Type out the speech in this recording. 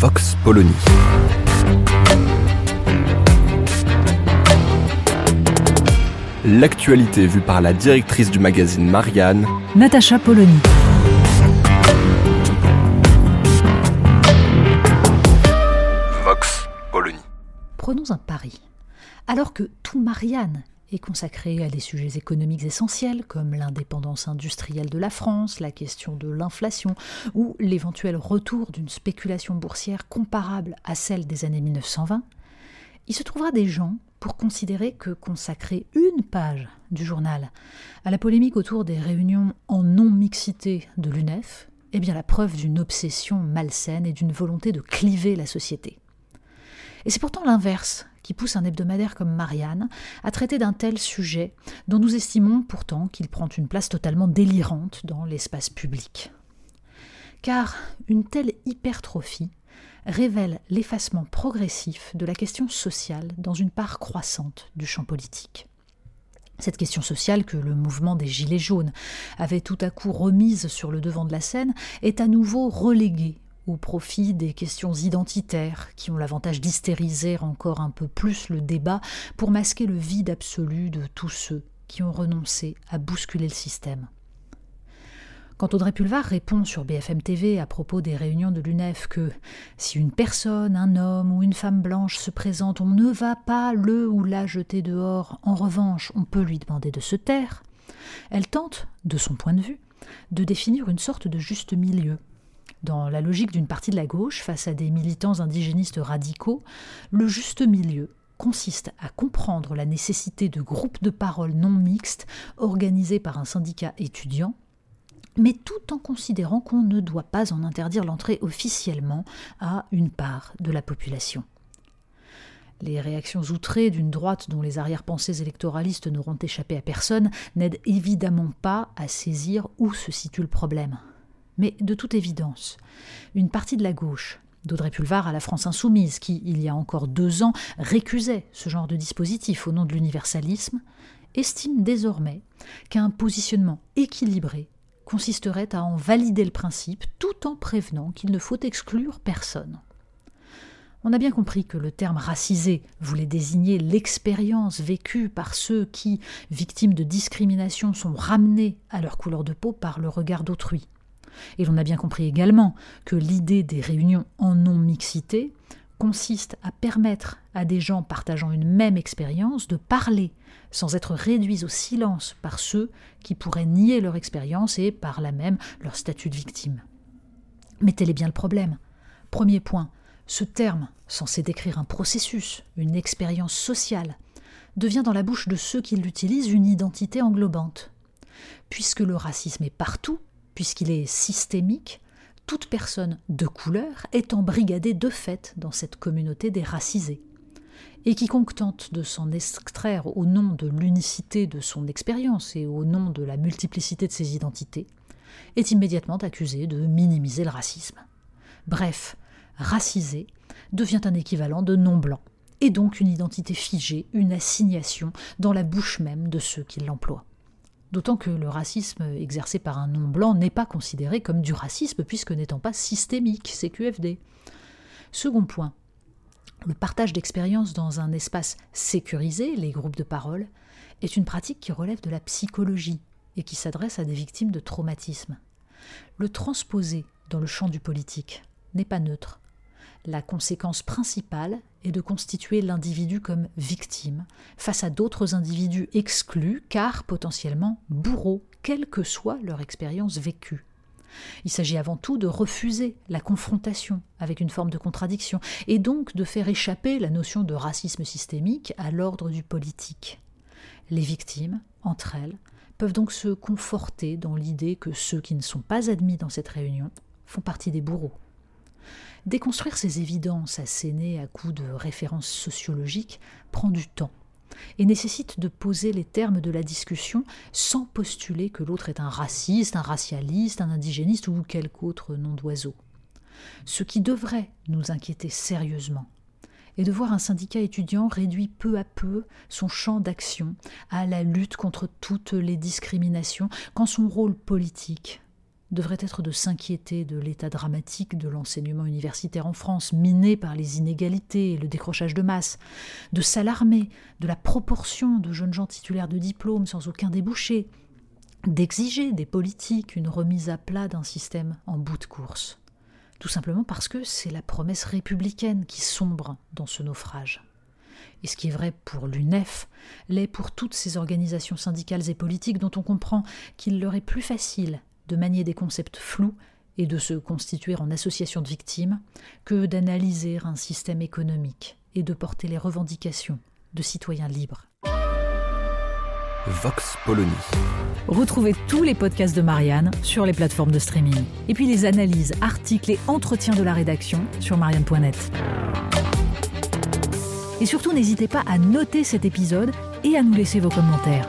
Vox Polony. L'actualité vue par la directrice du magazine Marianne, Natacha Polony. Vox Polony. Prenons un pari. Alors que tout Marianne est consacré à des sujets économiques essentiels comme l'indépendance industrielle de la France, la question de l'inflation ou l'éventuel retour d'une spéculation boursière comparable à celle des années 1920, il se trouvera des gens pour considérer que consacrer une page du journal à la polémique autour des réunions en non-mixité de l'UNEF est bien la preuve d'une obsession malsaine et d'une volonté de cliver la société. Et c'est pourtant l'inverse qui pousse un hebdomadaire comme Marianne à traiter d'un tel sujet dont nous estimons pourtant qu'il prend une place totalement délirante dans l'espace public. Car une telle hypertrophie révèle l'effacement progressif de la question sociale dans une part croissante du champ politique. Cette question sociale que le mouvement des Gilets jaunes avait tout à coup remise sur le devant de la scène est à nouveau reléguée au profit des questions identitaires qui ont l'avantage d'hystériser encore un peu plus le débat pour masquer le vide absolu de tous ceux qui ont renoncé à bousculer le système. Quand Audrey Pulvar répond sur BFM TV à propos des réunions de l'UNEF que si une personne, un homme ou une femme blanche se présente, on ne va pas le ou la jeter dehors, en revanche, on peut lui demander de se taire, elle tente, de son point de vue, de définir une sorte de juste milieu. Dans la logique d'une partie de la gauche face à des militants indigénistes radicaux, le juste milieu consiste à comprendre la nécessité de groupes de parole non mixtes organisés par un syndicat étudiant mais tout en considérant qu'on ne doit pas en interdire l'entrée officiellement à une part de la population. Les réactions outrées d'une droite dont les arrière-pensées électoralistes n'auront échappé à personne n'aident évidemment pas à saisir où se situe le problème. Mais de toute évidence, une partie de la gauche, d'Audrey Pulvar à la France insoumise, qui, il y a encore deux ans, récusait ce genre de dispositif au nom de l'universalisme, estime désormais qu'un positionnement équilibré consisterait à en valider le principe tout en prévenant qu'il ne faut exclure personne. On a bien compris que le terme racisé voulait désigner l'expérience vécue par ceux qui, victimes de discrimination, sont ramenés à leur couleur de peau par le regard d'autrui. Et l'on a bien compris également que l'idée des réunions en non-mixité consiste à permettre à des gens partageant une même expérience de parler sans être réduits au silence par ceux qui pourraient nier leur expérience et par là même leur statut de victime. Mais tel est bien le problème. Premier point, ce terme, censé décrire un processus, une expérience sociale, devient dans la bouche de ceux qui l'utilisent une identité englobante. Puisque le racisme est partout, puisqu'il est systémique, toute personne de couleur est embrigadée de fait dans cette communauté des racisés. Et quiconque tente de s'en extraire au nom de l'unicité de son expérience et au nom de la multiplicité de ses identités, est immédiatement accusé de minimiser le racisme. Bref, racisé devient un équivalent de non-blanc, et donc une identité figée, une assignation dans la bouche même de ceux qui l'emploient. D'autant que le racisme exercé par un non-blanc n'est pas considéré comme du racisme puisque n'étant pas systémique, c'est QFD. Second point, le partage d'expériences dans un espace sécurisé, les groupes de parole, est une pratique qui relève de la psychologie et qui s'adresse à des victimes de traumatisme. Le transposer dans le champ du politique n'est pas neutre. La conséquence principale est de constituer l'individu comme victime face à d'autres individus exclus car potentiellement bourreaux, quelle que soit leur expérience vécue. Il s'agit avant tout de refuser la confrontation avec une forme de contradiction et donc de faire échapper la notion de racisme systémique à l'ordre du politique. Les victimes, entre elles, peuvent donc se conforter dans l'idée que ceux qui ne sont pas admis dans cette réunion font partie des bourreaux. Déconstruire ces évidences assénées à coups de références sociologiques prend du temps et nécessite de poser les termes de la discussion sans postuler que l'autre est un raciste, un racialiste, un indigéniste ou quelque autre nom d'oiseau. Ce qui devrait nous inquiéter sérieusement est de voir un syndicat étudiant réduit peu à peu son champ d'action à la lutte contre toutes les discriminations, quand son rôle politique devrait être de s'inquiéter de l'état dramatique de l'enseignement universitaire en France, miné par les inégalités et le décrochage de masse, de s'alarmer de la proportion de jeunes gens titulaires de diplômes sans aucun débouché, d'exiger des politiques une remise à plat d'un système en bout de course. Tout simplement parce que c'est la promesse républicaine qui sombre dans ce naufrage. Et ce qui est vrai pour l'UNEF l'est pour toutes ces organisations syndicales et politiques dont on comprend qu'il leur est plus facile de manier des concepts flous et de se constituer en association de victimes que d'analyser un système économique et de porter les revendications de citoyens libres. Vox Polony. Retrouvez tous les podcasts de Marianne sur les plateformes de streaming. Et puis les analyses, articles et entretiens de la rédaction sur marianne.net. Et surtout, n'hésitez pas à noter cet épisode et à nous laisser vos commentaires.